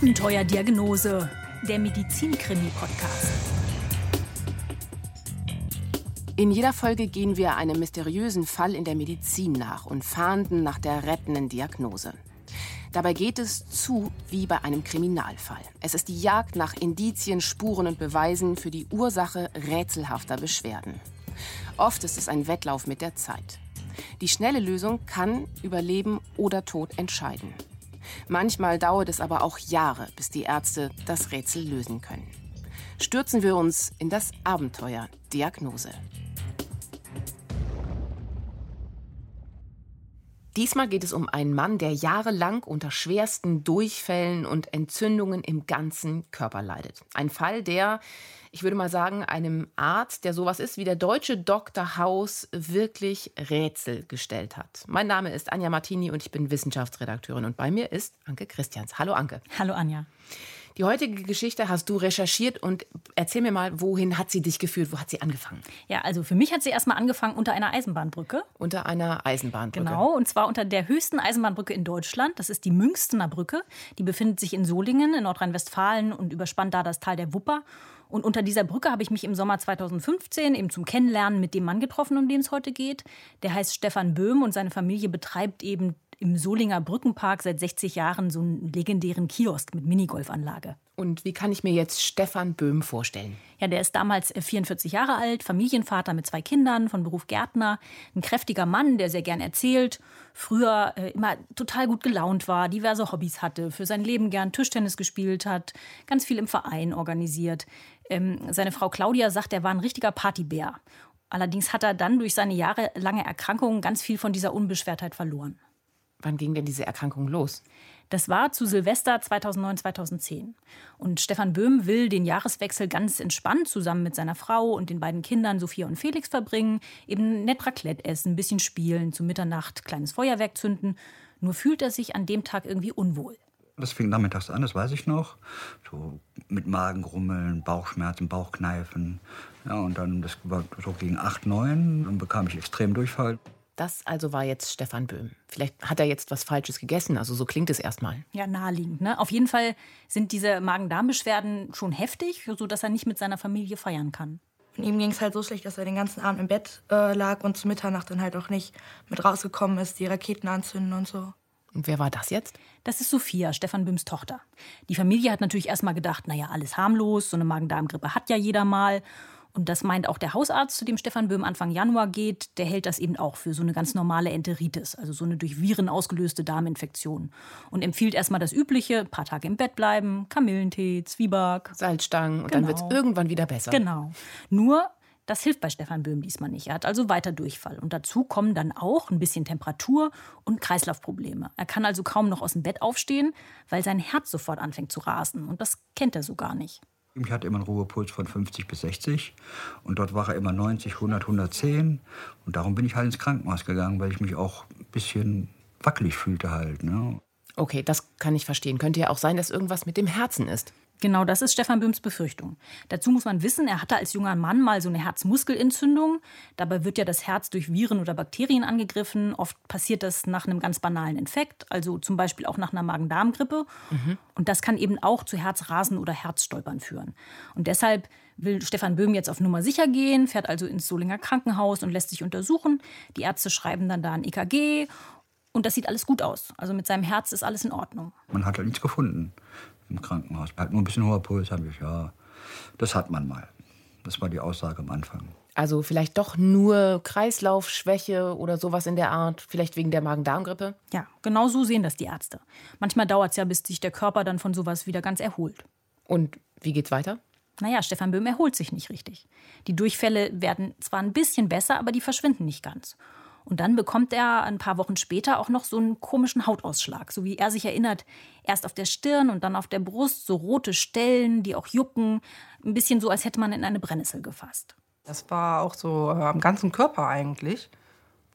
Abenteuerdiagnose, der Medizinkrimi-Podcast. In jeder Folge gehen wir einem mysteriösen Fall in der Medizin nach und fahnden nach der rettenden Diagnose. Dabei geht es zu wie bei einem Kriminalfall. Es ist die Jagd nach Indizien, Spuren und Beweisen für die Ursache rätselhafter Beschwerden. Oft ist es ein Wettlauf mit der Zeit. Die schnelle Lösung kann über Leben oder Tod entscheiden. Manchmal dauert es aber auch Jahre, bis die Ärzte das Rätsel lösen können. Stürzen wir uns in das Abenteuer Diagnose. Diesmal geht es um einen Mann, der jahrelang unter schwersten Durchfällen und Entzündungen im ganzen Körper leidet. Ein Fall, der, ich würde mal sagen, einem Arzt, der sowas ist wie der deutsche Dr. House, wirklich Rätsel gestellt hat. Mein Name ist Anja Martini und ich bin Wissenschaftsredakteurin. Und bei mir ist Anke Christians. Hallo Anke. Hallo Anja. Die heutige Geschichte hast du recherchiert und erzähl mir mal, wohin hat sie dich geführt? Wo hat sie angefangen? Ja, also für mich hat sie erstmal angefangen unter einer Eisenbahnbrücke. Unter einer Eisenbahnbrücke. Genau, und zwar unter der höchsten Eisenbahnbrücke in Deutschland. Das ist die Münstener Brücke. Die befindet sich in Solingen in Nordrhein-Westfalen und überspannt da das Tal der Wupper. Und unter dieser Brücke habe ich mich im Sommer 2015 eben zum Kennenlernen mit dem Mann getroffen, um den es heute geht. Der heißt Stefan Böhm und seine Familie betreibt eben im Solinger Brückenpark seit 60 Jahren so einen legendären Kiosk mit Minigolfanlage. Und wie kann ich mir jetzt Stefan Böhm vorstellen? Ja, der ist damals 44 äh, Jahre alt, Familienvater mit zwei Kindern, von Beruf Gärtner, ein kräftiger Mann, der sehr gern erzählt, früher äh, immer total gut gelaunt war, diverse Hobbys hatte, für sein Leben gern Tischtennis gespielt hat, ganz viel im Verein organisiert. Ähm, seine Frau Claudia sagt, er war ein richtiger Partybär. Allerdings hat er dann durch seine jahrelange Erkrankung ganz viel von dieser Unbeschwertheit verloren. Wann ging denn diese Erkrankung los? Das war zu Silvester 2009, 2010. Und Stefan Böhm will den Jahreswechsel ganz entspannt zusammen mit seiner Frau und den beiden Kindern Sophia und Felix verbringen, eben nett Raclette essen, ein bisschen spielen, zu Mitternacht kleines Feuerwerk zünden. Nur fühlt er sich an dem Tag irgendwie unwohl. Das fing nachmittags an, das weiß ich noch. So mit Magengrummeln, Bauchschmerzen, Bauchkneifen. Ja, und dann, das war so gegen 8, 9, dann bekam ich extrem Durchfall. Das also war jetzt Stefan Böhm. Vielleicht hat er jetzt was Falsches gegessen, also so klingt es erstmal. Ja, naheliegend. Ne? Auf jeden Fall sind diese Magen-Darm-Beschwerden schon heftig, sodass er nicht mit seiner Familie feiern kann. Und ihm ging es halt so schlecht, dass er den ganzen Abend im Bett äh, lag und zu Mitternacht dann halt auch nicht mit rausgekommen ist, die Raketen anzünden und so. Und wer war das jetzt? Das ist Sophia, Stefan Böhms Tochter. Die Familie hat natürlich erstmal gedacht, naja, alles harmlos, so eine Magen-Darm-Grippe hat ja jeder mal. Und das meint auch der Hausarzt, zu dem Stefan Böhm Anfang Januar geht. Der hält das eben auch für so eine ganz normale Enteritis, also so eine durch Viren ausgelöste Darminfektion. Und empfiehlt erstmal das Übliche: ein paar Tage im Bett bleiben, Kamillentee, Zwieback. Salzstangen und genau. dann wird es irgendwann wieder besser. Genau. Nur, das hilft bei Stefan Böhm diesmal nicht. Er hat also weiter Durchfall. Und dazu kommen dann auch ein bisschen Temperatur und Kreislaufprobleme. Er kann also kaum noch aus dem Bett aufstehen, weil sein Herz sofort anfängt zu rasen. Und das kennt er so gar nicht. Ich hatte immer einen Ruhepuls von 50 bis 60 und dort war er immer 90, 100, 110. Und darum bin ich halt ins Krankenhaus gegangen, weil ich mich auch ein bisschen wackelig fühlte halt. Ne? Okay, das kann ich verstehen. Könnte ja auch sein, dass irgendwas mit dem Herzen ist. Genau, das ist Stefan Böhms Befürchtung. Dazu muss man wissen, er hatte als junger Mann mal so eine Herzmuskelentzündung. Dabei wird ja das Herz durch Viren oder Bakterien angegriffen. Oft passiert das nach einem ganz banalen Infekt, also zum Beispiel auch nach einer Magen-Darm-Grippe. Mhm. Und das kann eben auch zu Herzrasen oder Herzstolpern führen. Und deshalb will Stefan Böhm jetzt auf Nummer sicher gehen, fährt also ins Solinger Krankenhaus und lässt sich untersuchen. Die Ärzte schreiben dann da ein EKG und das sieht alles gut aus. Also mit seinem Herz ist alles in Ordnung. Man hat halt nichts gefunden im Krankenhaus. Halt nur ein bisschen hoher Puls, habe ich, ja. Das hat man mal. Das war die Aussage am Anfang. Also vielleicht doch nur Kreislaufschwäche oder sowas in der Art, vielleicht wegen der Magen-Darm-Grippe? Ja, genau so sehen das die Ärzte. Manchmal dauert es ja, bis sich der Körper dann von sowas wieder ganz erholt. Und wie geht's weiter? Naja, Stefan Böhm erholt sich nicht richtig. Die Durchfälle werden zwar ein bisschen besser, aber die verschwinden nicht ganz. Und dann bekommt er ein paar Wochen später auch noch so einen komischen Hautausschlag. So wie er sich erinnert, erst auf der Stirn und dann auf der Brust, so rote Stellen, die auch jucken. Ein bisschen so, als hätte man in eine Brennnessel gefasst. Das war auch so äh, am ganzen Körper eigentlich.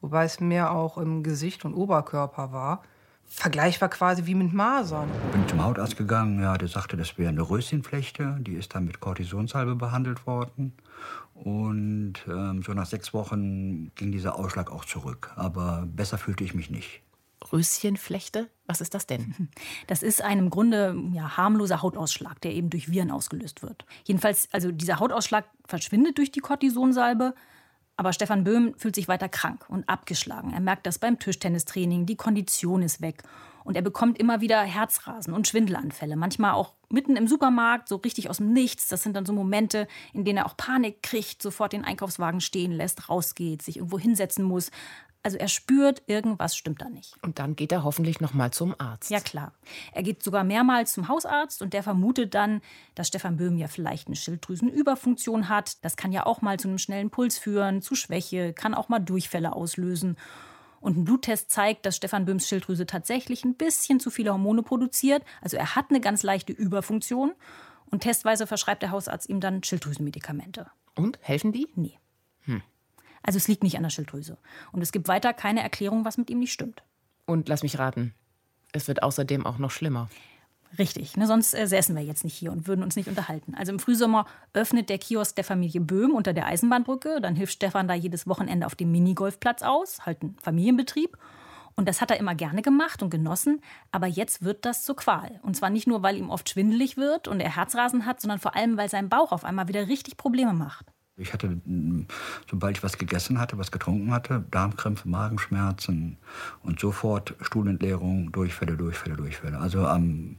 Wobei es mehr auch im Gesicht und Oberkörper war. Vergleichbar quasi wie mit Masern. Bin zum Hautarzt gegangen, ja, der sagte, das wäre eine Röschenflechte. Die ist dann mit Kortisonsalbe behandelt worden. Und ähm, so nach sechs Wochen ging dieser Ausschlag auch zurück. Aber besser fühlte ich mich nicht. Röschenflechte? Was ist das denn? Das ist ein im Grunde ja, harmloser Hautausschlag, der eben durch Viren ausgelöst wird. Jedenfalls, also dieser Hautausschlag verschwindet durch die Cortisonsalbe, aber Stefan Böhm fühlt sich weiter krank und abgeschlagen. Er merkt das beim Tischtennistraining, die Kondition ist weg. Und er bekommt immer wieder Herzrasen und Schwindelanfälle. Manchmal auch mitten im Supermarkt, so richtig aus dem Nichts. Das sind dann so Momente, in denen er auch Panik kriegt, sofort den Einkaufswagen stehen lässt, rausgeht, sich irgendwo hinsetzen muss. Also er spürt, irgendwas stimmt da nicht. Und dann geht er hoffentlich noch mal zum Arzt. Ja klar. Er geht sogar mehrmals zum Hausarzt und der vermutet dann, dass Stefan Böhm ja vielleicht eine Schilddrüsenüberfunktion hat. Das kann ja auch mal zu einem schnellen Puls führen, zu Schwäche, kann auch mal Durchfälle auslösen. Und ein Bluttest zeigt, dass Stefan Böhms Schilddrüse tatsächlich ein bisschen zu viele Hormone produziert. Also er hat eine ganz leichte Überfunktion. Und testweise verschreibt der Hausarzt ihm dann Schilddrüsenmedikamente. Und helfen die? Nee. Hm. Also es liegt nicht an der Schilddrüse. Und es gibt weiter keine Erklärung, was mit ihm nicht stimmt. Und lass mich raten, es wird außerdem auch noch schlimmer. Richtig, ne, sonst äh, säßen wir jetzt nicht hier und würden uns nicht unterhalten. Also im Frühsommer öffnet der Kiosk der Familie Böhm unter der Eisenbahnbrücke. Dann hilft Stefan da jedes Wochenende auf dem Minigolfplatz aus, halt ein Familienbetrieb. Und das hat er immer gerne gemacht und genossen. Aber jetzt wird das zur Qual. Und zwar nicht nur, weil ihm oft schwindelig wird und er Herzrasen hat, sondern vor allem, weil sein Bauch auf einmal wieder richtig Probleme macht. Ich hatte, mm, sobald ich was gegessen hatte, was getrunken hatte, Darmkrämpfe, Magenschmerzen und sofort Stuhlentleerung, Durchfälle, Durchfälle, Durchfälle. Also an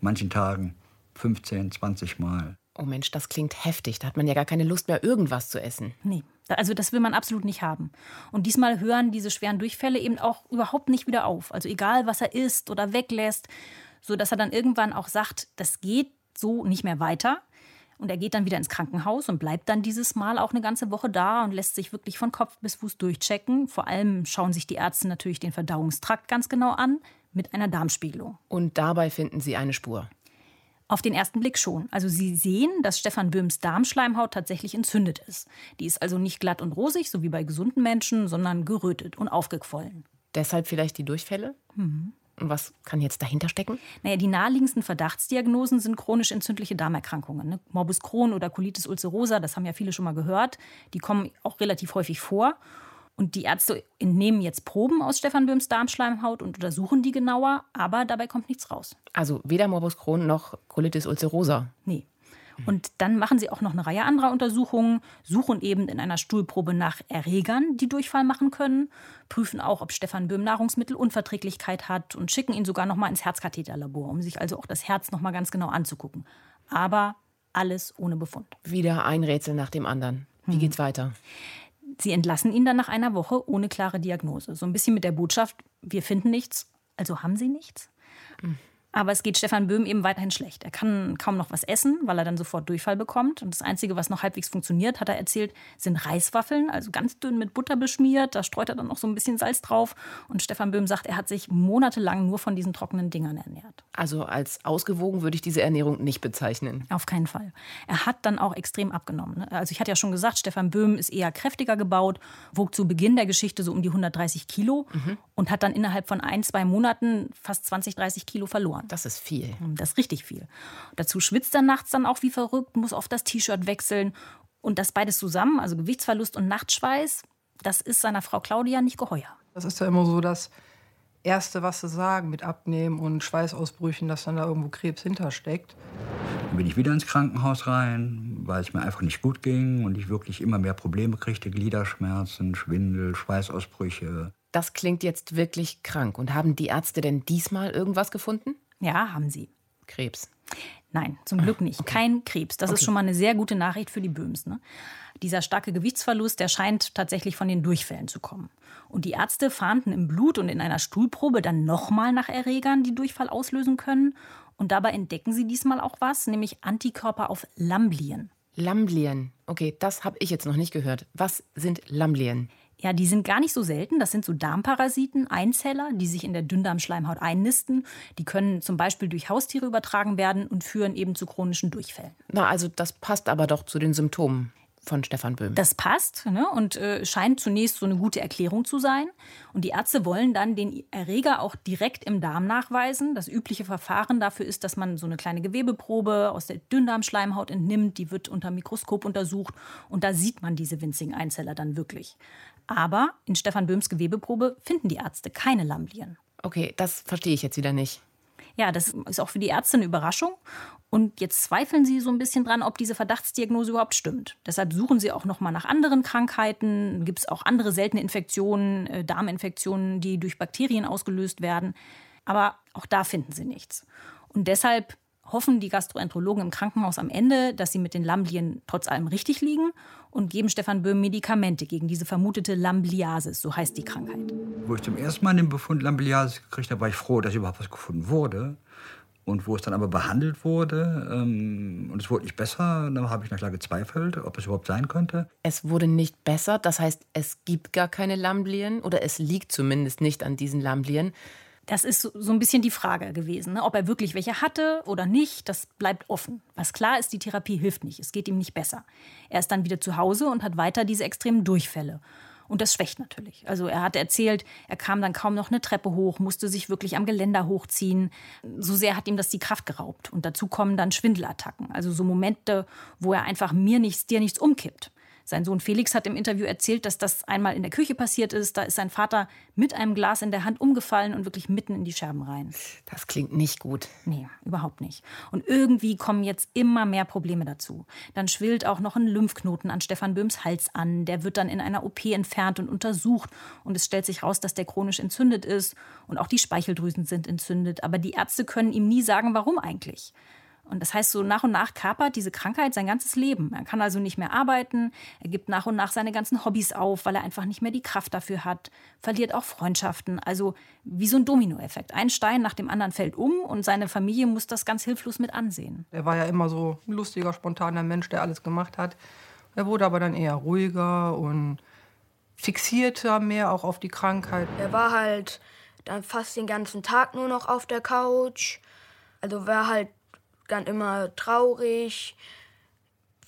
manchen Tagen 15, 20 Mal. Oh Mensch, das klingt heftig. Da hat man ja gar keine Lust mehr, irgendwas zu essen. Nee, also das will man absolut nicht haben. Und diesmal hören diese schweren Durchfälle eben auch überhaupt nicht wieder auf. Also egal, was er isst oder weglässt, so dass er dann irgendwann auch sagt, das geht so nicht mehr weiter. Und er geht dann wieder ins Krankenhaus und bleibt dann dieses Mal auch eine ganze Woche da und lässt sich wirklich von Kopf bis Fuß durchchecken. Vor allem schauen sich die Ärzte natürlich den Verdauungstrakt ganz genau an mit einer Darmspiegelung. Und dabei finden sie eine Spur. Auf den ersten Blick schon. Also Sie sehen, dass Stefan Böhms Darmschleimhaut tatsächlich entzündet ist. Die ist also nicht glatt und rosig, so wie bei gesunden Menschen, sondern gerötet und aufgequollen. Deshalb vielleicht die Durchfälle? Mhm. Und was kann jetzt dahinter stecken? Naja, die naheliegendsten Verdachtsdiagnosen sind chronisch entzündliche Darmerkrankungen. Ne? Morbus Crohn oder Colitis ulcerosa, das haben ja viele schon mal gehört. Die kommen auch relativ häufig vor. Und die Ärzte entnehmen jetzt Proben aus Stefan Böhms Darmschleimhaut und untersuchen die genauer, aber dabei kommt nichts raus. Also weder Morbus Crohn noch Colitis ulcerosa? Nee. Und dann machen sie auch noch eine Reihe anderer Untersuchungen, suchen eben in einer Stuhlprobe nach Erregern, die Durchfall machen können, prüfen auch, ob Stefan Böhm Nahrungsmittelunverträglichkeit hat und schicken ihn sogar noch mal ins Herzkatheterlabor, um sich also auch das Herz noch mal ganz genau anzugucken. Aber alles ohne Befund. Wieder ein Rätsel nach dem anderen. Wie geht's weiter? Sie entlassen ihn dann nach einer Woche ohne klare Diagnose. So ein bisschen mit der Botschaft, wir finden nichts, also haben Sie nichts. Aber es geht Stefan Böhm eben weiterhin schlecht. Er kann kaum noch was essen, weil er dann sofort Durchfall bekommt. Und das Einzige, was noch halbwegs funktioniert, hat er erzählt, sind Reiswaffeln, also ganz dünn mit Butter beschmiert. Da streut er dann noch so ein bisschen Salz drauf. Und Stefan Böhm sagt, er hat sich monatelang nur von diesen trockenen Dingern ernährt. Also als ausgewogen würde ich diese Ernährung nicht bezeichnen. Auf keinen Fall. Er hat dann auch extrem abgenommen. Ne? Also ich hatte ja schon gesagt, Stefan Böhm ist eher kräftiger gebaut, wog zu Beginn der Geschichte so um die 130 Kilo mhm. und hat dann innerhalb von ein, zwei Monaten fast 20, 30 Kilo verloren. Das ist viel. Hm, das ist richtig viel. Dazu schwitzt er nachts dann auch wie verrückt, muss oft das T-Shirt wechseln. Und das beides zusammen, also Gewichtsverlust und Nachtschweiß, das ist seiner Frau Claudia nicht geheuer. Das ist ja immer so das Erste, was sie sagen mit Abnehmen und Schweißausbrüchen, dass dann da irgendwo Krebs hintersteckt. Dann bin ich wieder ins Krankenhaus rein, weil es mir einfach nicht gut ging und ich wirklich immer mehr Probleme kriegte, Gliederschmerzen, Schwindel, Schweißausbrüche. Das klingt jetzt wirklich krank. Und haben die Ärzte denn diesmal irgendwas gefunden? Ja, haben sie. Krebs. Nein, zum Glück nicht. Okay. Kein Krebs. Das okay. ist schon mal eine sehr gute Nachricht für die Böhms. Ne? Dieser starke Gewichtsverlust, der scheint tatsächlich von den Durchfällen zu kommen. Und die Ärzte fahnden im Blut und in einer Stuhlprobe dann nochmal nach Erregern, die Durchfall auslösen können. Und dabei entdecken sie diesmal auch was, nämlich Antikörper auf Lamblien. Lamblien. Okay, das habe ich jetzt noch nicht gehört. Was sind Lamblien? Ja, die sind gar nicht so selten. Das sind so Darmparasiten, Einzeller, die sich in der Dünndarmschleimhaut einnisten. Die können zum Beispiel durch Haustiere übertragen werden und führen eben zu chronischen Durchfällen. Na, also das passt aber doch zu den Symptomen von Stefan Böhm. Das passt ne, und äh, scheint zunächst so eine gute Erklärung zu sein. Und die Ärzte wollen dann den Erreger auch direkt im Darm nachweisen. Das übliche Verfahren dafür ist, dass man so eine kleine Gewebeprobe aus der Dünndarmschleimhaut entnimmt. Die wird unter Mikroskop untersucht und da sieht man diese winzigen Einzeller dann wirklich. Aber in Stefan Böhms Gewebeprobe finden die Ärzte keine Lamblien. Okay, das verstehe ich jetzt wieder nicht. Ja, das ist auch für die Ärzte eine Überraschung. Und jetzt zweifeln sie so ein bisschen dran, ob diese Verdachtsdiagnose überhaupt stimmt. Deshalb suchen sie auch noch mal nach anderen Krankheiten. Gibt es auch andere seltene Infektionen, äh, Darminfektionen, die durch Bakterien ausgelöst werden. Aber auch da finden sie nichts. Und deshalb hoffen die Gastroenterologen im Krankenhaus am Ende, dass sie mit den Lamblien trotz allem richtig liegen und geben Stefan Böhm Medikamente gegen diese vermutete Lambliasis, so heißt die Krankheit. Wo ich zum ersten Mal den Befund Lambliasis gekriegt habe, war ich froh, dass überhaupt was gefunden wurde. Und wo es dann aber behandelt wurde ähm, und es wurde nicht besser, dann habe ich na klar gezweifelt, ob es überhaupt sein könnte. Es wurde nicht besser, das heißt, es gibt gar keine Lamblien oder es liegt zumindest nicht an diesen Lamblien. Das ist so ein bisschen die Frage gewesen. Ne? Ob er wirklich welche hatte oder nicht, das bleibt offen. Was klar ist, die Therapie hilft nicht. Es geht ihm nicht besser. Er ist dann wieder zu Hause und hat weiter diese extremen Durchfälle. Und das schwächt natürlich. Also er hat erzählt, er kam dann kaum noch eine Treppe hoch, musste sich wirklich am Geländer hochziehen. So sehr hat ihm das die Kraft geraubt. Und dazu kommen dann Schwindelattacken. Also so Momente, wo er einfach mir nichts, dir nichts umkippt. Sein Sohn Felix hat im Interview erzählt, dass das einmal in der Küche passiert ist. Da ist sein Vater mit einem Glas in der Hand umgefallen und wirklich mitten in die Scherben rein. Das klingt nicht gut. Nee, überhaupt nicht. Und irgendwie kommen jetzt immer mehr Probleme dazu. Dann schwillt auch noch ein Lymphknoten an Stefan Böhms Hals an. Der wird dann in einer OP entfernt und untersucht. Und es stellt sich raus, dass der chronisch entzündet ist. Und auch die Speicheldrüsen sind entzündet. Aber die Ärzte können ihm nie sagen, warum eigentlich. Und das heißt, so nach und nach kapert diese Krankheit sein ganzes Leben. Er kann also nicht mehr arbeiten, er gibt nach und nach seine ganzen Hobbys auf, weil er einfach nicht mehr die Kraft dafür hat, verliert auch Freundschaften. Also wie so ein Dominoeffekt. Ein Stein nach dem anderen fällt um und seine Familie muss das ganz hilflos mit ansehen. Er war ja immer so ein lustiger, spontaner Mensch, der alles gemacht hat. Er wurde aber dann eher ruhiger und fixierter mehr auch auf die Krankheit. Er war halt dann fast den ganzen Tag nur noch auf der Couch. Also war halt dann immer traurig,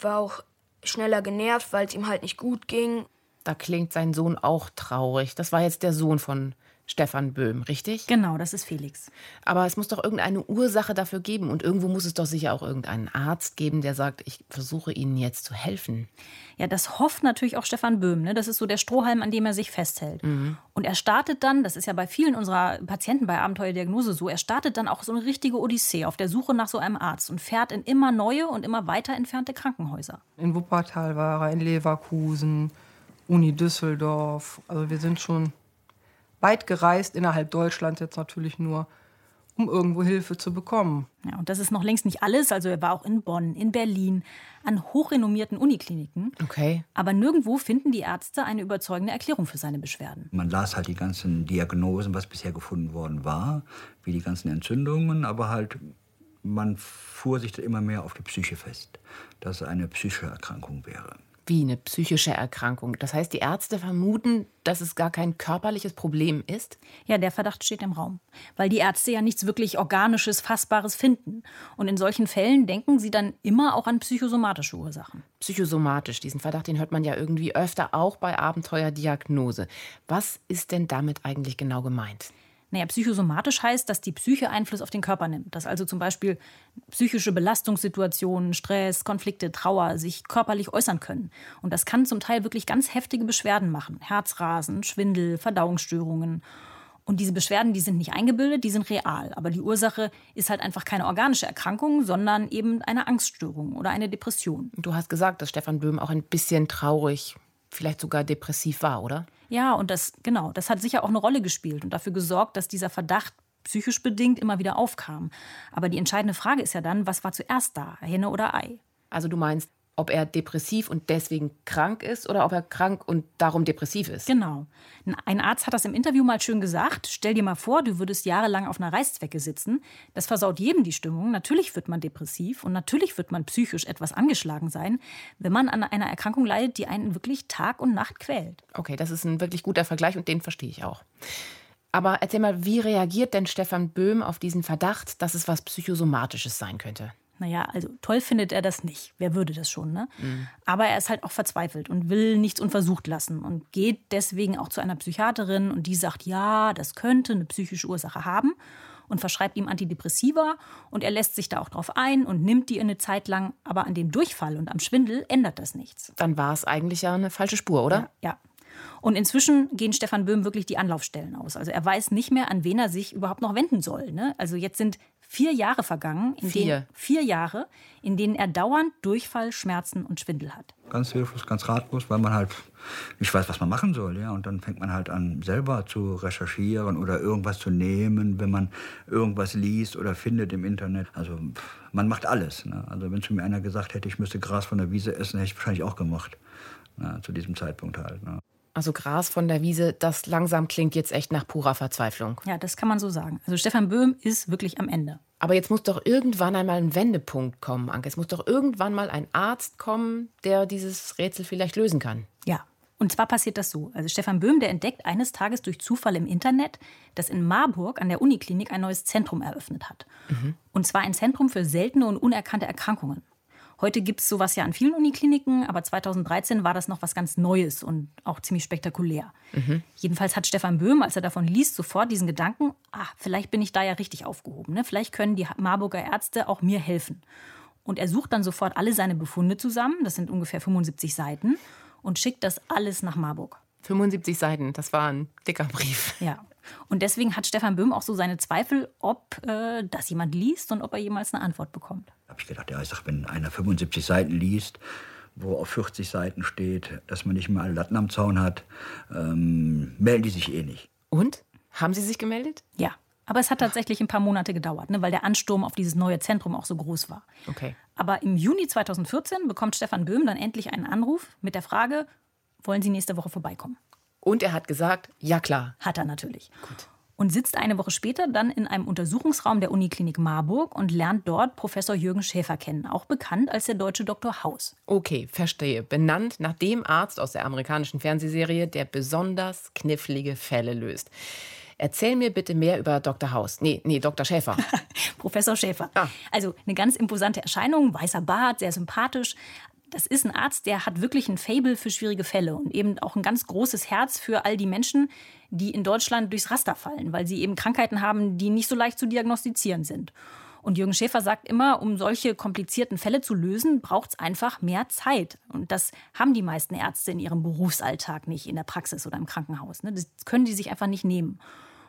war auch schneller genervt, weil es ihm halt nicht gut ging. Da klingt sein Sohn auch traurig. Das war jetzt der Sohn von Stefan Böhm, richtig? Genau, das ist Felix. Aber es muss doch irgendeine Ursache dafür geben. Und irgendwo muss es doch sicher auch irgendeinen Arzt geben, der sagt, ich versuche Ihnen jetzt zu helfen. Ja, das hofft natürlich auch Stefan Böhm. Ne? Das ist so der Strohhalm, an dem er sich festhält. Mhm. Und er startet dann, das ist ja bei vielen unserer Patienten bei Abenteuerdiagnose so, er startet dann auch so eine richtige Odyssee auf der Suche nach so einem Arzt und fährt in immer neue und immer weiter entfernte Krankenhäuser. In Wuppertal war er, in Leverkusen, Uni Düsseldorf. Also wir sind schon weit gereist, innerhalb Deutschlands jetzt natürlich nur, um irgendwo Hilfe zu bekommen. Ja, und das ist noch längst nicht alles. Also er war auch in Bonn, in Berlin, an hochrenommierten Unikliniken. Okay. Aber nirgendwo finden die Ärzte eine überzeugende Erklärung für seine Beschwerden. Man las halt die ganzen Diagnosen, was bisher gefunden worden war, wie die ganzen Entzündungen, aber halt man fuhr sich da immer mehr auf die Psyche fest, dass es eine psychische Erkrankung wäre wie eine psychische Erkrankung. Das heißt, die Ärzte vermuten, dass es gar kein körperliches Problem ist? Ja, der Verdacht steht im Raum, weil die Ärzte ja nichts wirklich organisches, fassbares finden. Und in solchen Fällen denken sie dann immer auch an psychosomatische Ursachen. Psychosomatisch, diesen Verdacht, den hört man ja irgendwie öfter auch bei Abenteuerdiagnose. Was ist denn damit eigentlich genau gemeint? Naja, psychosomatisch heißt, dass die Psyche Einfluss auf den Körper nimmt. Dass also zum Beispiel psychische Belastungssituationen, Stress, Konflikte, Trauer sich körperlich äußern können. Und das kann zum Teil wirklich ganz heftige Beschwerden machen. Herzrasen, Schwindel, Verdauungsstörungen. Und diese Beschwerden, die sind nicht eingebildet, die sind real. Aber die Ursache ist halt einfach keine organische Erkrankung, sondern eben eine Angststörung oder eine Depression. Du hast gesagt, dass Stefan Böhm auch ein bisschen traurig, vielleicht sogar depressiv war, oder? Ja, und das, genau, das hat sicher auch eine Rolle gespielt und dafür gesorgt, dass dieser Verdacht psychisch bedingt immer wieder aufkam. Aber die entscheidende Frage ist ja dann, was war zuerst da, Henne oder Ei? Also du meinst, ob er depressiv und deswegen krank ist oder ob er krank und darum depressiv ist. Genau. Ein Arzt hat das im Interview mal schön gesagt. Stell dir mal vor, du würdest jahrelang auf einer Reißzwecke sitzen. Das versaut jedem die Stimmung. Natürlich wird man depressiv und natürlich wird man psychisch etwas angeschlagen sein, wenn man an einer Erkrankung leidet, die einen wirklich Tag und Nacht quält. Okay, das ist ein wirklich guter Vergleich und den verstehe ich auch. Aber erzähl mal, wie reagiert denn Stefan Böhm auf diesen Verdacht, dass es was Psychosomatisches sein könnte? Naja, also toll findet er das nicht. Wer würde das schon, ne? Mhm. Aber er ist halt auch verzweifelt und will nichts unversucht lassen und geht deswegen auch zu einer Psychiaterin und die sagt, ja, das könnte eine psychische Ursache haben und verschreibt ihm Antidepressiva und er lässt sich da auch drauf ein und nimmt die eine Zeit lang, aber an dem Durchfall und am Schwindel ändert das nichts. Dann war es eigentlich ja eine falsche Spur, oder? Ja. ja. Und inzwischen gehen Stefan Böhm wirklich die Anlaufstellen aus. Also er weiß nicht mehr, an wen er sich überhaupt noch wenden soll. Ne? Also jetzt sind vier Jahre vergangen, in Vier. denen vier Jahre, in denen er dauernd Durchfall, Schmerzen und Schwindel hat. Ganz hilflos, ganz ratlos, weil man halt nicht weiß, was man machen soll. Ja? Und dann fängt man halt an, selber zu recherchieren oder irgendwas zu nehmen, wenn man irgendwas liest oder findet im Internet. Also pff, man macht alles. Ne? Also wenn zu mir einer gesagt hätte, ich müsste Gras von der Wiese essen, hätte ich wahrscheinlich auch gemacht. Ja, zu diesem Zeitpunkt halt. Ne? Also Gras von der Wiese, das langsam klingt jetzt echt nach purer Verzweiflung. Ja, das kann man so sagen. Also Stefan Böhm ist wirklich am Ende. Aber jetzt muss doch irgendwann einmal ein Wendepunkt kommen, Anke. Es muss doch irgendwann mal ein Arzt kommen, der dieses Rätsel vielleicht lösen kann. Ja. Und zwar passiert das so. Also Stefan Böhm, der entdeckt eines Tages durch Zufall im Internet, dass in Marburg an der Uniklinik ein neues Zentrum eröffnet hat. Und zwar ein Zentrum für seltene und unerkannte Erkrankungen. Heute gibt es sowas ja an vielen Unikliniken, aber 2013 war das noch was ganz Neues und auch ziemlich spektakulär. Jedenfalls hat Stefan Böhm, als er davon liest, sofort diesen Gedanken, ah, vielleicht bin ich da ja richtig aufgehoben. Ne? Vielleicht können die Marburger Ärzte auch mir helfen. Und er sucht dann sofort alle seine Befunde zusammen, das sind ungefähr 75 Seiten, und schickt das alles nach Marburg. 75 Seiten, das war ein dicker Brief. Ja. Und deswegen hat Stefan Böhm auch so seine Zweifel, ob äh, das jemand liest und ob er jemals eine Antwort bekommt. Da habe ich gedacht, ja, ich sag, wenn einer 75 Seiten liest, wo auf 40 Seiten steht, dass man nicht mal alle Latten am Zaun hat, ähm, melden die sich eh nicht. Und? Haben Sie sich gemeldet? Ja. Aber es hat tatsächlich ein paar Monate gedauert, ne, weil der Ansturm auf dieses neue Zentrum auch so groß war. Okay. Aber im Juni 2014 bekommt Stefan Böhm dann endlich einen Anruf mit der Frage, wollen Sie nächste Woche vorbeikommen? Und er hat gesagt, ja klar. Hat er natürlich. Und sitzt eine Woche später dann in einem Untersuchungsraum der Uniklinik Marburg und lernt dort Professor Jürgen Schäfer kennen, auch bekannt als der deutsche Dr. Haus. Okay, verstehe. Benannt nach dem Arzt aus der amerikanischen Fernsehserie, der besonders knifflige Fälle löst. Erzähl mir bitte mehr über Dr. Haus. Nee, nee, Dr. Schäfer. Professor Schäfer. Ah. Also eine ganz imposante Erscheinung, weißer Bart, sehr sympathisch. Das ist ein Arzt, der hat wirklich ein Fable für schwierige Fälle und eben auch ein ganz großes Herz für all die Menschen, die in Deutschland durchs Raster fallen, weil sie eben Krankheiten haben, die nicht so leicht zu diagnostizieren sind. Und Jürgen Schäfer sagt immer, um solche komplizierten Fälle zu lösen, braucht es einfach mehr Zeit. Und das haben die meisten Ärzte in ihrem Berufsalltag nicht, in der Praxis oder im Krankenhaus. ne? Das können die sich einfach nicht nehmen.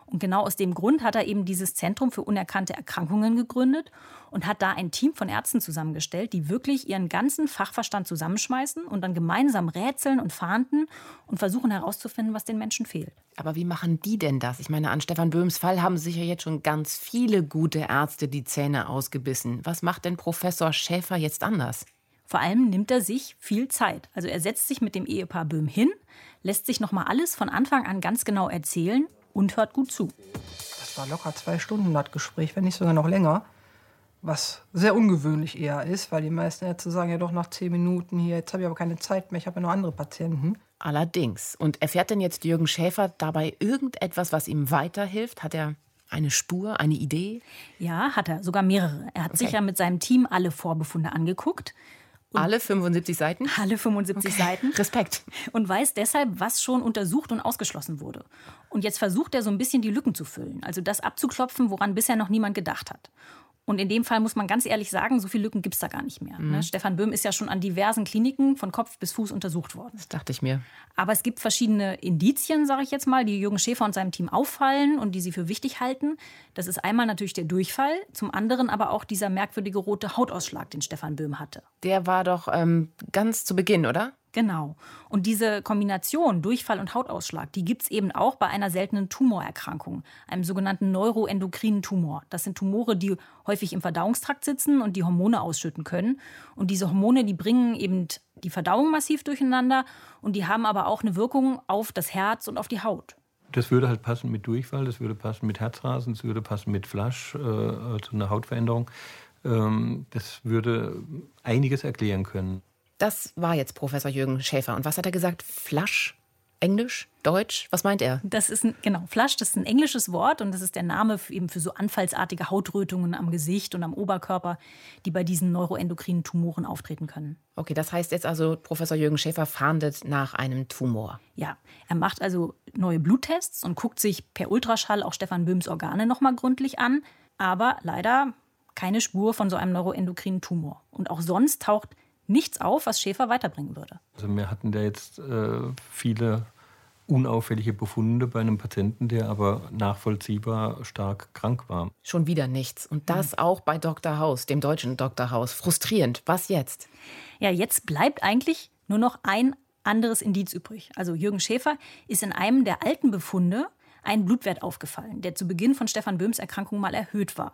Und genau aus dem Grund hat er eben dieses Zentrum für unerkannte Erkrankungen gegründet und hat da ein Team von Ärzten zusammengestellt, die wirklich ihren ganzen Fachverstand zusammenschmeißen und dann gemeinsam rätseln und fahnden und versuchen herauszufinden, was den Menschen fehlt. Aber wie machen die denn das? Ich meine, an Stefan Böhms Fall haben sich ja jetzt schon ganz viele gute Ärzte die Zähne ausgebissen. Was macht denn Professor Schäfer jetzt anders? Vor allem nimmt er sich viel Zeit. Also er setzt sich mit dem Ehepaar Böhm hin, lässt sich nochmal alles von Anfang an ganz genau erzählen und hört gut zu. Das war locker zwei Stunden das Gespräch, wenn nicht sogar noch länger. Was sehr ungewöhnlich eher ist, weil die meisten Ärzte sagen ja doch nach zehn Minuten hier, jetzt habe ich aber keine Zeit mehr, ich habe ja noch andere Patienten. Allerdings. Und erfährt denn jetzt Jürgen Schäfer dabei irgendetwas, was ihm weiterhilft? Hat er eine Spur, eine Idee? Ja, hat er, sogar mehrere. Er hat sich ja mit seinem Team alle Vorbefunde angeguckt. Alle 75 Seiten? Alle 75 Seiten. Respekt. Und weiß deshalb, was schon untersucht und ausgeschlossen wurde. Und jetzt versucht er so ein bisschen die Lücken zu füllen. Also das abzuklopfen, woran bisher noch niemand gedacht hat. Und in dem Fall muss man ganz ehrlich sagen, so viele Lücken gibt es da gar nicht mehr. Ne? Stefan Böhm ist ja schon an diversen Kliniken von Kopf bis Fuß untersucht worden. Das dachte ich mir. Aber es gibt verschiedene Indizien, sage ich jetzt mal, die Jürgen Schäfer und seinem Team auffallen und die sie für wichtig halten. Das ist einmal natürlich der Durchfall, zum anderen aber auch dieser merkwürdige rote Hautausschlag, den Stefan Böhm hatte. Der war doch ähm, ganz zu Beginn, oder? Genau. Und diese Kombination Durchfall und Hautausschlag, die gibt es eben auch bei einer seltenen Tumorerkrankung, einem sogenannten neuroendokrinen Tumor. Das sind Tumore, die häufig im Verdauungstrakt sitzen und die Hormone ausschütten können. Und diese Hormone, die bringen eben die Verdauung massiv durcheinander und die haben aber auch eine Wirkung auf das Herz und auf die Haut. Das würde halt passen mit Durchfall, das würde passen mit Herzrasen, das würde passen mit Flasch, äh, also einer Hautveränderung. Ähm, das würde einiges erklären können. Das war jetzt Professor Jürgen Schäfer. Und was hat er gesagt? Flasch? Englisch? Deutsch? Was meint er? Das ist ein, genau, Flasch, das ist ein englisches Wort und das ist der Name für, eben für so anfallsartige Hautrötungen am Gesicht und am Oberkörper, die bei diesen neuroendokrinen Tumoren auftreten können. Okay, das heißt jetzt also, Professor Jürgen Schäfer fahndet nach einem Tumor. Ja, er macht also neue Bluttests und guckt sich per Ultraschall auch Stefan Böhms Organe nochmal gründlich an, aber leider keine Spur von so einem neuroendokrinen Tumor. Und auch sonst taucht nichts auf, was Schäfer weiterbringen würde. Also wir hatten da jetzt äh, viele unauffällige Befunde bei einem Patienten, der aber nachvollziehbar stark krank war. Schon wieder nichts. Und das mhm. auch bei Dr. Haus, dem deutschen Dr. Haus. Frustrierend. Was jetzt? Ja, jetzt bleibt eigentlich nur noch ein anderes Indiz übrig. Also Jürgen Schäfer ist in einem der alten Befunde ein Blutwert aufgefallen, der zu Beginn von Stefan Böhms Erkrankung mal erhöht war.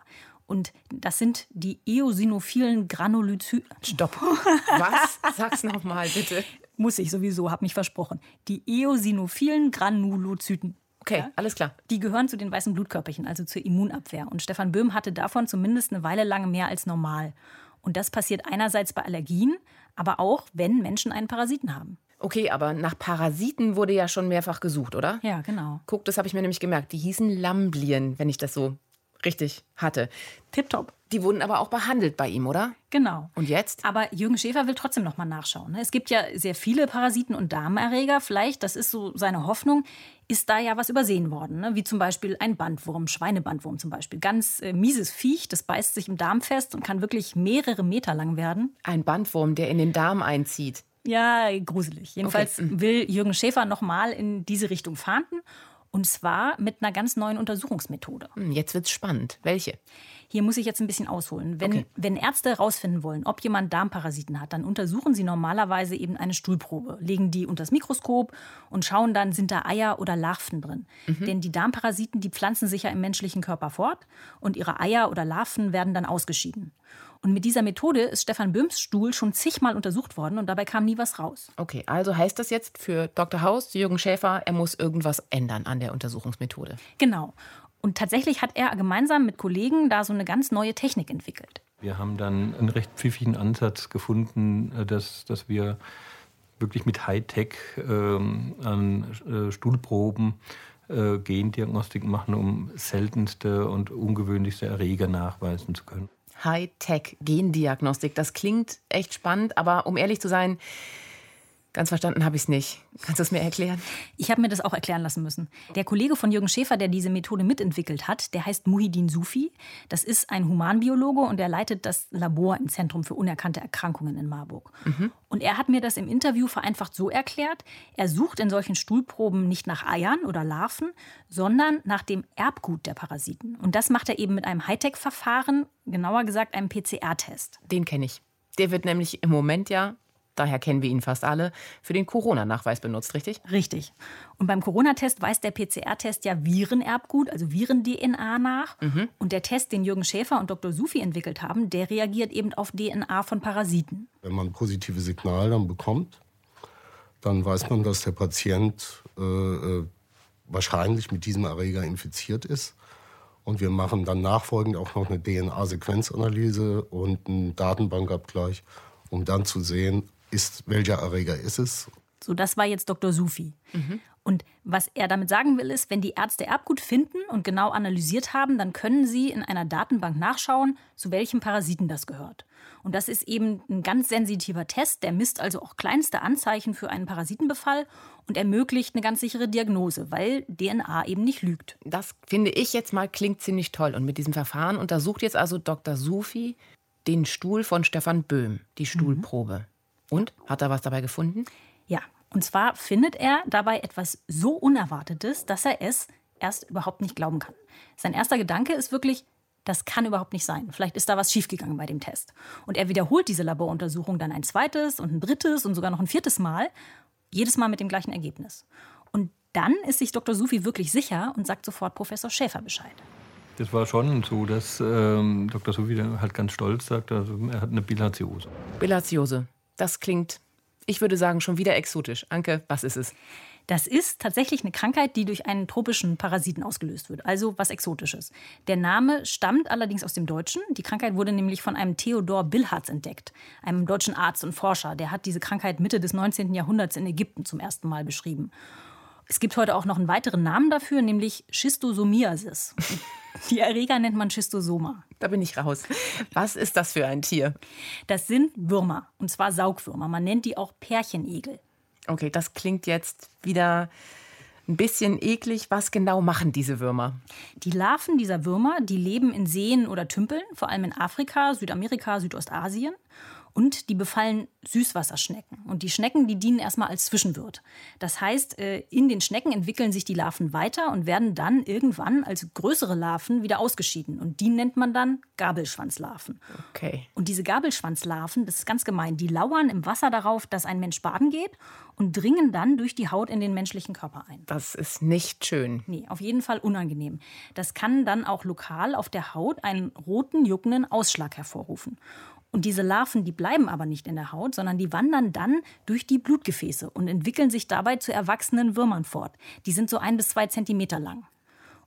Und das sind die eosinophilen Granulozyten. Stopp. Was? Sag's nochmal, bitte. Muss ich sowieso, habe mich versprochen. Die eosinophilen Granulozyten. Okay, ja? alles klar. Die gehören zu den weißen Blutkörperchen, also zur Immunabwehr. Und Stefan Böhm hatte davon zumindest eine Weile lang mehr als normal. Und das passiert einerseits bei Allergien, aber auch, wenn Menschen einen Parasiten haben. Okay, aber nach Parasiten wurde ja schon mehrfach gesucht, oder? Ja, genau. Guck, das habe ich mir nämlich gemerkt. Die hießen Lamblien, wenn ich das so richtig hatte. Tipptopp. Die wurden aber auch behandelt bei ihm, oder? Genau. Und jetzt? Aber Jürgen Schäfer will trotzdem noch mal nachschauen. Ne? Es gibt ja sehr viele Parasiten und Darmerreger. Vielleicht, das ist so seine Hoffnung, ist da ja was übersehen worden. Ne? Wie zum Beispiel ein Bandwurm, Schweinebandwurm zum Beispiel. Ganz äh, mieses Viech, das beißt sich im Darm fest und kann wirklich mehrere Meter lang werden. Ein Bandwurm, der in den Darm einzieht. Ja, gruselig. Jedenfalls okay. will Jürgen Schäfer noch mal in diese Richtung fahnden. Und zwar mit einer ganz neuen Untersuchungsmethode. Hm, jetzt wird's spannend. Welche? Hier muss ich jetzt ein bisschen ausholen. Wenn, okay. wenn Ärzte herausfinden wollen, ob jemand Darmparasiten hat, dann untersuchen sie normalerweise eben eine Stuhlprobe, legen die unter das Mikroskop und schauen dann, sind da Eier oder Larven drin. Mhm. Denn die Darmparasiten, die pflanzen sich ja im menschlichen Körper fort und ihre Eier oder Larven werden dann ausgeschieden. Und mit dieser Methode ist Stefan Böhms Stuhl schon zigmal untersucht worden und dabei kam nie was raus. Okay, also heißt das jetzt für Dr. Haus, Jürgen Schäfer, er muss irgendwas ändern an der Untersuchungsmethode. Genau. Und tatsächlich hat er gemeinsam mit Kollegen da so eine ganz neue Technik entwickelt. Wir haben dann einen recht pfiffigen Ansatz gefunden, äh, dass, dass wir wirklich mit Hightech ähm, an äh, Stuhlproben äh, Gendiagnostik machen, um seltenste und ungewöhnlichste Erreger nachweisen zu können. Hightech-Gendiagnostik. Das klingt echt spannend, aber um ehrlich zu sein, Ganz verstanden habe ich es nicht. Kannst du es mir erklären? Ich habe mir das auch erklären lassen müssen. Der Kollege von Jürgen Schäfer, der diese Methode mitentwickelt hat, der heißt Muhidin Sufi. Das ist ein Humanbiologe und er leitet das Labor im Zentrum für unerkannte Erkrankungen in Marburg. Mhm. Und er hat mir das im Interview vereinfacht so erklärt, er sucht in solchen Stuhlproben nicht nach Eiern oder Larven, sondern nach dem Erbgut der Parasiten. Und das macht er eben mit einem Hightech-Verfahren, genauer gesagt einem PCR-Test. Den kenne ich. Der wird nämlich im Moment ja daher kennen wir ihn fast alle, für den Corona-Nachweis benutzt, richtig? Richtig. Und beim Corona-Test weist der PCR-Test ja Virenerbgut, also Viren-DNA nach. Mhm. Und der Test, den Jürgen Schäfer und Dr. Sufi entwickelt haben, der reagiert eben auf DNA von Parasiten. Wenn man positive Signale dann bekommt, dann weiß man, dass der Patient äh, äh wahrscheinlich mit diesem Erreger infiziert ist. Und wir machen dann nachfolgend auch noch eine DNA-Sequenzanalyse und einen Datenbankabgleich, um dann zu sehen, ist, welcher Erreger ist es. So, das war jetzt Dr. Sufi. Mhm. Und was er damit sagen will, ist, wenn die Ärzte Erbgut finden und genau analysiert haben, dann können sie in einer Datenbank nachschauen, zu welchem Parasiten das gehört. Und das ist eben ein ganz sensitiver Test, der misst also auch kleinste Anzeichen für einen Parasitenbefall und ermöglicht eine ganz sichere Diagnose, weil DNA eben nicht lügt. Das finde ich jetzt mal klingt ziemlich toll. Und mit diesem Verfahren untersucht jetzt also Dr. Sufi den Stuhl von Stefan Böhm, die Stuhlprobe. Mhm. Und hat er was dabei gefunden? Ja, und zwar findet er dabei etwas so Unerwartetes, dass er es erst überhaupt nicht glauben kann. Sein erster Gedanke ist wirklich, das kann überhaupt nicht sein. Vielleicht ist da was schiefgegangen bei dem Test. Und er wiederholt diese Laboruntersuchung dann ein zweites und ein drittes und sogar noch ein viertes Mal, jedes Mal mit dem gleichen Ergebnis. Und dann ist sich Dr. Sufi wirklich sicher und sagt sofort Professor Schäfer Bescheid. Das war schon so, dass ähm, Dr. Sufi halt ganz stolz sagt, also er hat eine Bilharziose. Bilharziose. Das klingt, ich würde sagen, schon wieder exotisch. Anke, was ist es? Das ist tatsächlich eine Krankheit, die durch einen tropischen Parasiten ausgelöst wird, also was Exotisches. Der Name stammt allerdings aus dem Deutschen. Die Krankheit wurde nämlich von einem Theodor Billharz entdeckt, einem deutschen Arzt und Forscher. Der hat diese Krankheit Mitte des 19. Jahrhunderts in Ägypten zum ersten Mal beschrieben. Es gibt heute auch noch einen weiteren Namen dafür, nämlich Schistosomiasis. Die Erreger nennt man Schistosoma. Da bin ich raus. Was ist das für ein Tier? Das sind Würmer, und zwar Saugwürmer. Man nennt die auch Pärchenegel. Okay, das klingt jetzt wieder ein bisschen eklig. Was genau machen diese Würmer? Die Larven dieser Würmer, die leben in Seen oder Tümpeln, vor allem in Afrika, Südamerika, Südostasien. Und die befallen Süßwasserschnecken. Und die Schnecken, die dienen erstmal als Zwischenwirt. Das heißt, äh, in den Schnecken entwickeln sich die Larven weiter und werden dann irgendwann als größere Larven wieder ausgeschieden. Und die nennt man dann Gabelschwanzlarven. Okay. Und diese Gabelschwanzlarven, das ist ganz gemein, die lauern im Wasser darauf, dass ein Mensch baden geht und dringen dann durch die Haut in den menschlichen Körper ein. Das ist nicht schön. Nee, auf jeden Fall unangenehm. Das kann dann auch lokal auf der Haut einen roten, juckenden Ausschlag hervorrufen. Und diese Larven, die bleiben aber nicht in der Haut, sondern die wandern dann durch die Blutgefäße und entwickeln sich dabei zu erwachsenen Würmern fort. Die sind so ein bis zwei Zentimeter lang.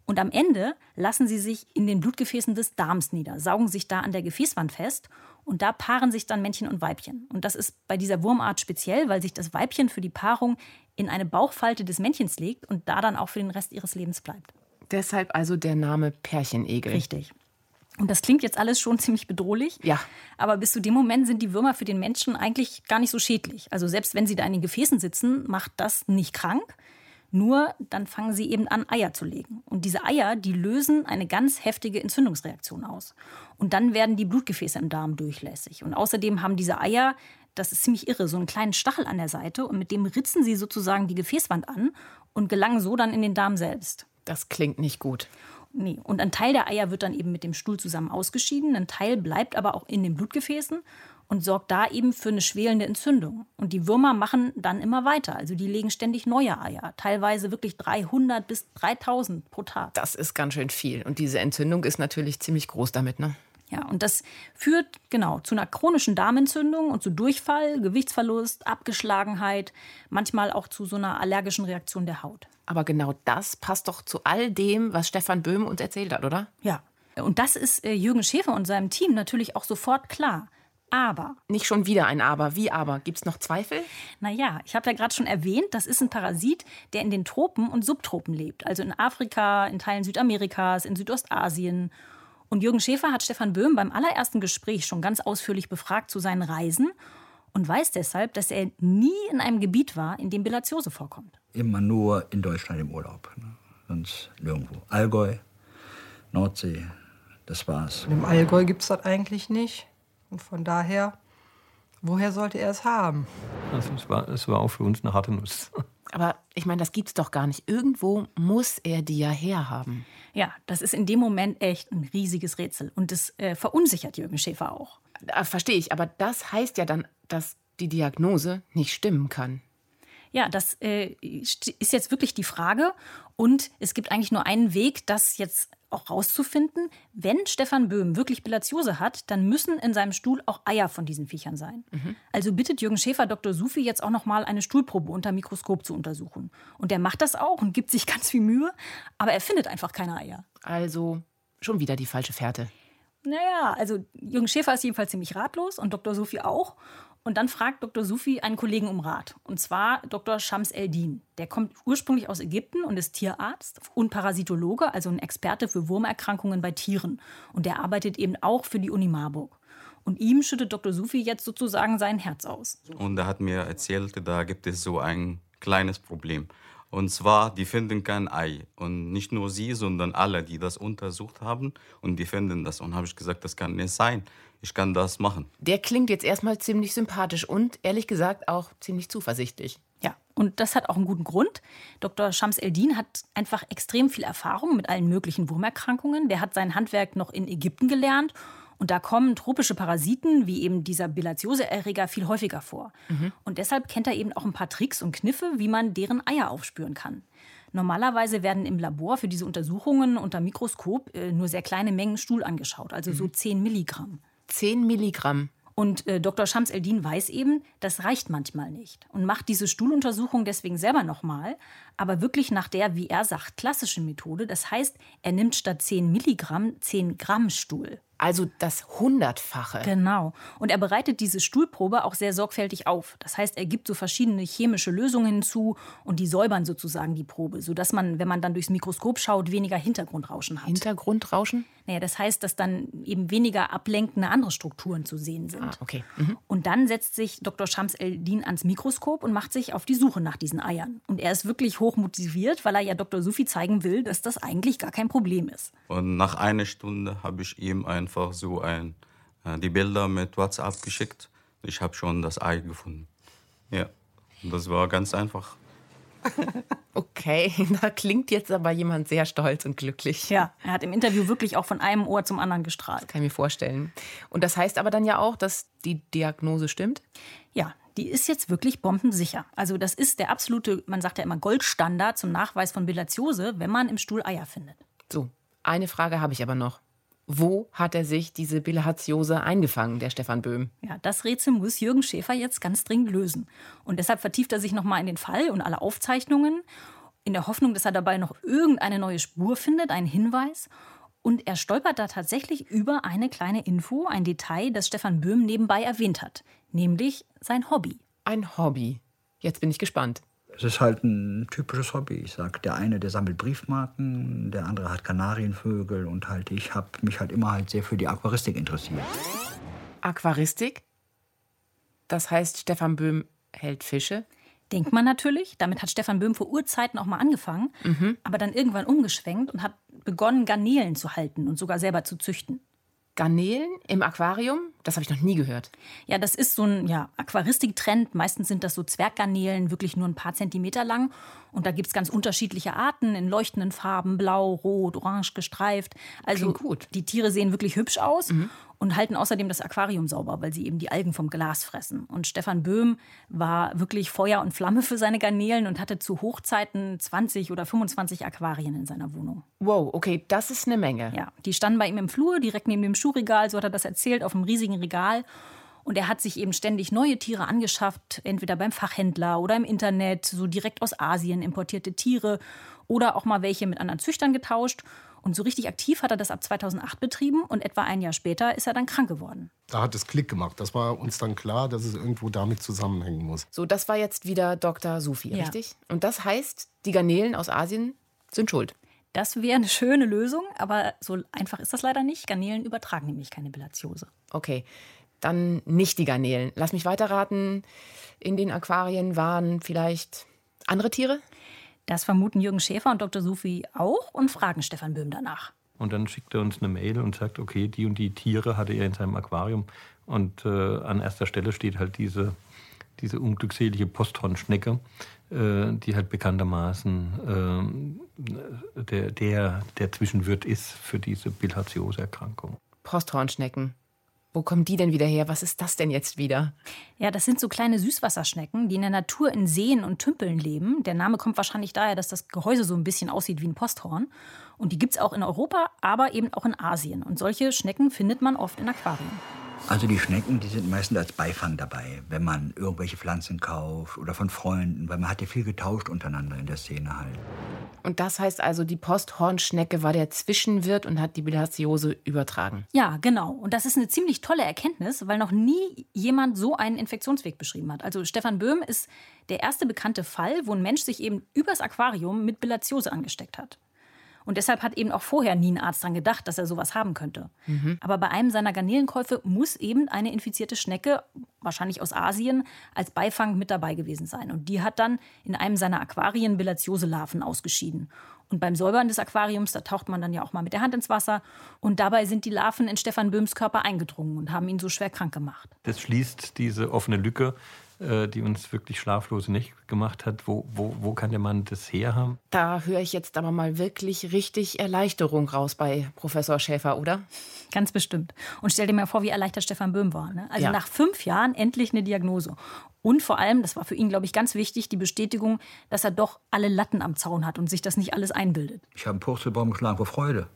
Und am Ende lassen sie sich in den Blutgefäßen des Darms nieder, saugen sich da an der Gefäßwand fest und da paaren sich dann Männchen und Weibchen. Und das ist bei dieser Wurmart speziell, weil sich das Weibchen für die Paarung in eine Bauchfalte des Männchens legt und da dann auch für den Rest ihres Lebens bleibt. Deshalb also der Name Pärchenegel. Richtig. Und das klingt jetzt alles schon ziemlich bedrohlich. Ja. Aber bis zu dem Moment sind die Würmer für den Menschen eigentlich gar nicht so schädlich. Also selbst wenn sie da in den Gefäßen sitzen, macht das nicht krank. Nur dann fangen sie eben an, Eier zu legen. Und diese Eier, die lösen eine ganz heftige Entzündungsreaktion aus. Und dann werden die Blutgefäße im Darm durchlässig. Und außerdem haben diese Eier, das ist ziemlich irre, so einen kleinen Stachel an der Seite. Und mit dem ritzen sie sozusagen die Gefäßwand an und gelangen so dann in den Darm selbst. Das klingt nicht gut. Nee. Und ein Teil der Eier wird dann eben mit dem Stuhl zusammen ausgeschieden, ein Teil bleibt aber auch in den Blutgefäßen und sorgt da eben für eine schwelende Entzündung. Und die Würmer machen dann immer weiter. Also die legen ständig neue Eier, teilweise wirklich 300 bis 3000 pro Tag. Das ist ganz schön viel. Und diese Entzündung ist natürlich ziemlich groß damit, ne? Ja, und das führt genau zu einer chronischen Darmentzündung und zu Durchfall, Gewichtsverlust, Abgeschlagenheit, manchmal auch zu so einer allergischen Reaktion der Haut. Aber genau das passt doch zu all dem, was Stefan Böhm uns erzählt hat, oder? Ja. Und das ist äh, Jürgen Schäfer und seinem Team natürlich auch sofort klar. Aber. Nicht schon wieder ein Aber. Wie aber? Gibt es noch Zweifel? Naja, ich habe ja gerade schon erwähnt, das ist ein Parasit, der in den Tropen und Subtropen lebt. Also in Afrika, in Teilen Südamerikas, in Südostasien. Und Jürgen Schäfer hat Stefan Böhm beim allerersten Gespräch schon ganz ausführlich befragt zu seinen Reisen und weiß deshalb, dass er nie in einem Gebiet war, in dem Bilatiose vorkommt. Immer nur in Deutschland im Urlaub. Ne? Sonst nirgendwo. Allgäu, Nordsee, das war's. Und Im Allgäu gibt es das eigentlich nicht. Und von daher, woher sollte er es haben? Also es, war, es war auch für uns eine harte Nuss. Aber ich meine, das gibt's doch gar nicht. Irgendwo muss er die ja herhaben. Ja, das ist in dem Moment echt ein riesiges Rätsel. Und das äh, verunsichert Jürgen Schäfer auch. Äh, Verstehe ich, aber das heißt ja dann, dass die Diagnose nicht stimmen kann. Ja, das äh, ist jetzt wirklich die Frage. Und es gibt eigentlich nur einen Weg, das jetzt auch rauszufinden. Wenn Stefan Böhm wirklich Bilatiose hat, dann müssen in seinem Stuhl auch Eier von diesen Viechern sein. Also bittet Jürgen Schäfer Dr. Sufi jetzt auch noch mal eine Stuhlprobe unter Mikroskop zu untersuchen. Und der macht das auch und gibt sich ganz viel Mühe, aber er findet einfach keine Eier. Also schon wieder die falsche Fährte. Naja, also Jürgen Schäfer ist jedenfalls ziemlich ratlos und Dr. Sufi auch. Und dann fragt Dr. Sufi einen Kollegen um Rat. Und zwar Dr. Shams Eldin. Der kommt ursprünglich aus Ägypten und ist Tierarzt und Parasitologe, also ein Experte für Wurmerkrankungen bei Tieren. Und der arbeitet eben auch für die Uni Marburg. Und ihm schüttet Dr. Sufi jetzt sozusagen sein Herz aus. Und er hat mir erzählt, da gibt es so ein kleines Problem. Und zwar, die finden kein Ei. Und nicht nur sie, sondern alle, die das untersucht haben. Und die finden das. Und habe ich gesagt, das kann nicht sein. Ich kann das machen. Der klingt jetzt erstmal ziemlich sympathisch und ehrlich gesagt auch ziemlich zuversichtlich. Ja, und das hat auch einen guten Grund. Dr. Shams Eldin hat einfach extrem viel Erfahrung mit allen möglichen Wurmerkrankungen. Der hat sein Handwerk noch in Ägypten gelernt. Und da kommen tropische Parasiten, wie eben dieser Bilatiose-Erreger, viel häufiger vor. Und deshalb kennt er eben auch ein paar Tricks und Kniffe, wie man deren Eier aufspüren kann. Normalerweise werden im Labor für diese Untersuchungen unter Mikroskop äh, nur sehr kleine Mengen Stuhl angeschaut, also so 10 Milligramm. 10 Milligramm. Und äh, Dr. Shams Eldin weiß eben, das reicht manchmal nicht und macht diese Stuhluntersuchung deswegen selber nochmal, aber wirklich nach der, wie er sagt, klassischen Methode. Das heißt, er nimmt statt 10 Milligramm 10 Gramm Stuhl. Also das Hundertfache. Genau. Und er bereitet diese Stuhlprobe auch sehr sorgfältig auf. Das heißt, er gibt so verschiedene chemische Lösungen hinzu und die säubern sozusagen die Probe, sodass man, wenn man dann durchs Mikroskop schaut, weniger Hintergrundrauschen hat. Hintergrundrauschen? Naja, das heißt, dass dann eben weniger ablenkende andere Strukturen zu sehen sind. Ah, okay. Mhm. Und dann setzt sich Dr. Shams Eldin ans Mikroskop und macht sich auf die Suche nach diesen Eiern. Und er ist wirklich hoch motiviert, weil er ja Dr. Sufi zeigen will, dass das eigentlich gar kein Problem ist. Und nach einer Stunde habe ich ihm einfach so ein, äh, die Bilder mit WhatsApp geschickt. ich habe schon das Ei gefunden. Ja, das war ganz einfach. Okay, da klingt jetzt aber jemand sehr stolz und glücklich. Ja, er hat im Interview wirklich auch von einem Ohr zum anderen gestrahlt. Kann ich mir vorstellen. Und das heißt aber dann ja auch, dass die Diagnose stimmt? Ja, die ist jetzt wirklich bombensicher. Also das ist der absolute, man sagt ja immer Goldstandard zum Nachweis von Bilatiose, wenn man im Stuhl Eier findet. So, eine Frage habe ich aber noch. Wo hat er sich diese Bilharziose eingefangen, der Stefan Böhm? Ja, das Rätsel muss Jürgen Schäfer jetzt ganz dringend lösen. Und deshalb vertieft er sich nochmal in den Fall und alle Aufzeichnungen, in der Hoffnung, dass er dabei noch irgendeine neue Spur findet, einen Hinweis. Und er stolpert da tatsächlich über eine kleine Info, ein Detail, das Stefan Böhm nebenbei erwähnt hat, nämlich sein Hobby. Ein Hobby. Jetzt bin ich gespannt. Es ist halt ein typisches Hobby. Ich sag, der eine, der sammelt Briefmarken, der andere hat Kanarienvögel und halt ich habe mich halt immer halt sehr für die Aquaristik interessiert. Aquaristik? Das heißt, Stefan Böhm hält Fische? Denkt man natürlich. Damit hat Stefan Böhm vor Urzeiten auch mal angefangen, aber dann irgendwann umgeschwenkt und hat begonnen, Garnelen zu halten und sogar selber zu züchten. Garnelen im Aquarium? Das habe ich noch nie gehört. Ja, das ist so ein ja, Aquaristiktrend. Meistens sind das so Zwerggarnelen, wirklich nur ein paar Zentimeter lang. Und da gibt es ganz unterschiedliche Arten in leuchtenden Farben, blau, rot, orange gestreift. Also die Tiere sehen wirklich hübsch aus und halten außerdem das Aquarium sauber, weil sie eben die Algen vom Glas fressen. Und Stefan Böhm war wirklich Feuer und Flamme für seine Garnelen und hatte zu Hochzeiten 20 oder 25 Aquarien in seiner Wohnung. Wow, okay, das ist eine Menge. Ja, die standen bei ihm im Flur, direkt neben dem Schuhregal, so hat er das erzählt, auf einem riesigen Regal. Und er hat sich eben ständig neue Tiere angeschafft, entweder beim Fachhändler oder im Internet, so direkt aus Asien importierte Tiere oder auch mal welche mit anderen Züchtern getauscht. Und so richtig aktiv hat er das ab 2008 betrieben und etwa ein Jahr später ist er dann krank geworden. Da hat es Klick gemacht. Das war uns dann klar, dass es irgendwo damit zusammenhängen muss. So, das war jetzt wieder Dr. Sufi, Ja. richtig? Und das heißt, die Garnelen aus Asien sind schuld. Das wäre eine schöne Lösung, aber so einfach ist das leider nicht. Garnelen übertragen nämlich keine Bilatiose. Okay, dann nicht die Garnelen. Lass mich weiterraten. In den Aquarien waren vielleicht andere Tiere? Das vermuten Jürgen Schäfer und Dr. Sufi auch und fragen Stefan Böhm danach. Und dann schickt er uns eine Mail und sagt, okay, die und die Tiere hatte er in seinem Aquarium. Und äh, an erster Stelle steht halt diese, diese unglückselige Posthornschnecke, äh, die halt bekanntermaßen äh, der, der, der Zwischenwirt ist für diese Bilharziose-Erkrankung. Posthornschnecken. Wo kommen die denn wieder her? Was ist das denn jetzt wieder? Ja, das sind so kleine Süßwasserschnecken, die in der Natur in Seen und Tümpeln leben. Der Name kommt wahrscheinlich daher, dass das Gehäuse so ein bisschen aussieht wie ein Posthorn. Und die gibt es auch in Europa, aber eben auch in Asien. Und solche Schnecken findet man oft in Aquarien. Also die Schnecken, die sind meistens als Beifang dabei, wenn man irgendwelche Pflanzen kauft oder von Freunden, weil man hat ja viel getauscht untereinander in der Szene halt. Und das heißt also, die Posthornschnecke war der Zwischenwirt und hat die Bilharziose übertragen. Ja, genau. Und das ist eine ziemlich tolle Erkenntnis, weil noch nie jemand so einen Infektionsweg beschrieben hat. Also Stefan Böhm ist der erste bekannte Fall, wo ein Mensch sich eben übers Aquarium mit Bilatiose angesteckt hat. Und deshalb hat eben auch vorher nie ein Arzt dran gedacht, dass er sowas haben könnte. Aber bei einem seiner Garnelenkäufe muss eben eine infizierte Schnecke, wahrscheinlich aus Asien, als Beifang mit dabei gewesen sein. Und die hat dann in einem seiner Aquarien Bilatiose-Larven ausgeschieden. Und beim Säubern des Aquariums, da taucht man dann ja auch mal mit der Hand ins Wasser. Und dabei sind die Larven in Stefan Böhms Körper eingedrungen und haben ihn so schwer krank gemacht. Das schließt diese offene Lücke, die uns wirklich schlaflose Nächte gemacht hat. Wo, wo, wo kann der Mann das her haben? Da höre ich jetzt aber mal wirklich richtig Erleichterung raus bei Professor Schäfer, oder? Ganz bestimmt. Und stell dir mal vor, wie erleichtert Stefan Böhm war. Ne? Also Ja. nach fünf Jahren endlich eine Diagnose. Und vor allem, das war für ihn, glaube ich, ganz wichtig, die Bestätigung, dass er doch alle Latten am Zaun hat und sich das nicht alles einbildet. Ich habe einen Purzelbaum geschlagen vor Freude.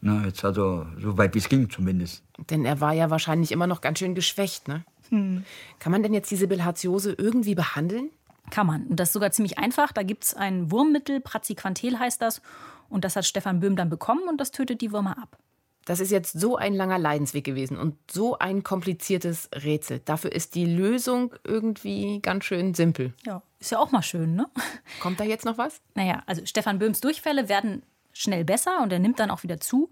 Na, jetzt also, so weit wie es ging zumindest. Denn er war ja wahrscheinlich immer noch ganz schön geschwächt, ne? Kann man denn jetzt diese Bilharziose irgendwie behandeln? Kann man. Und das ist sogar ziemlich einfach. Da gibt es ein Wurmmittel, Praziquantel heißt das. Und das hat Stefan Böhm dann bekommen und das tötet die Würmer ab. Das ist jetzt so ein langer Leidensweg gewesen und so ein kompliziertes Rätsel. Dafür ist die Lösung irgendwie ganz schön simpel. Ja, ist ja auch mal schön, ne? Kommt da jetzt noch was? Naja, also Stefan Böhms Durchfälle werden schnell besser und er nimmt dann auch wieder zu.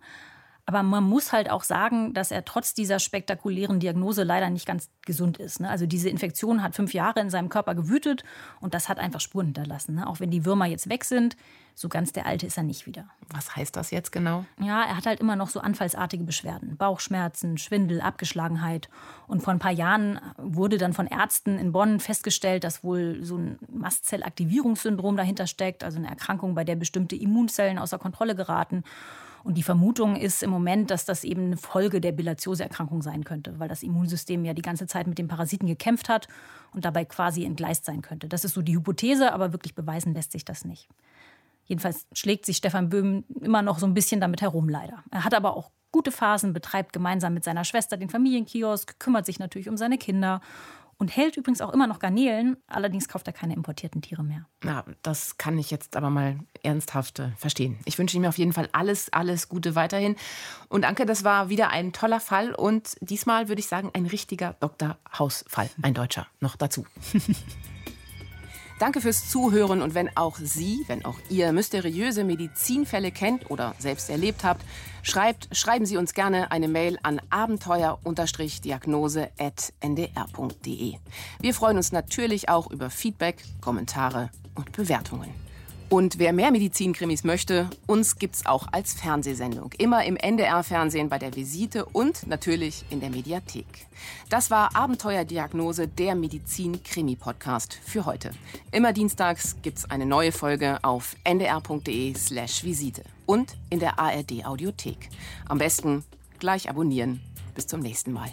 Aber man muss halt auch sagen, dass er trotz dieser spektakulären Diagnose leider nicht ganz gesund ist. Ne? Also diese Infektion hat fünf Jahre in seinem Körper gewütet und das hat einfach Spuren hinterlassen. Ne? Auch wenn die Würmer jetzt weg sind, so ganz der Alte ist er nicht wieder. Was heißt das jetzt genau? Ja, er hat halt immer noch so anfallsartige Beschwerden. Bauchschmerzen, Schwindel, Abgeschlagenheit. Und vor ein paar Jahren wurde dann von Ärzten in Bonn festgestellt, dass wohl so ein Mastzellaktivierungssyndrom dahinter steckt, also eine Erkrankung, bei der bestimmte Immunzellen außer Kontrolle geraten. Und die Vermutung ist im Moment, dass das eben eine Folge der Bilharziose-Erkrankung sein könnte, weil das Immunsystem ja die ganze Zeit mit den Parasiten gekämpft hat und dabei quasi entgleist sein könnte. Das ist so die Hypothese, aber wirklich beweisen lässt sich das nicht. Jedenfalls schlägt sich Stefan Böhm immer noch so ein bisschen damit herum, leider. Er hat aber auch gute Phasen, betreibt gemeinsam mit seiner Schwester den Familienkiosk, kümmert sich natürlich um seine Kinder und hält übrigens auch immer noch Garnelen. Allerdings kauft er keine importierten Tiere mehr. Na, das kann ich jetzt aber mal ernsthaft äh, verstehen. Ich wünsche ihm auf jeden Fall alles, alles Gute weiterhin. Und Anke, das war wieder ein toller Fall und diesmal würde ich sagen ein richtiger Dr. Hausfall. Ein Deutscher noch dazu. Danke fürs Zuhören und wenn auch Sie, wenn auch ihr mysteriöse Medizinfälle kennt oder selbst erlebt habt, schreibt, schreiben Sie uns gerne eine Mail an abenteuer-diagnose.ndr.de. Wir freuen uns natürlich auch über Feedback, Kommentare und Bewertungen. Und wer mehr Medizinkrimis möchte, uns gibt's auch als Fernsehsendung. Immer im NDR-Fernsehen bei der Visite und natürlich in der Mediathek. Das war Abenteuerdiagnose, der Medizin-Krimi-Podcast für heute. Immer dienstags gibt's eine neue Folge auf ndr.de/slash Visite und in der ARD-Audiothek. Am besten gleich abonnieren. Bis zum nächsten Mal.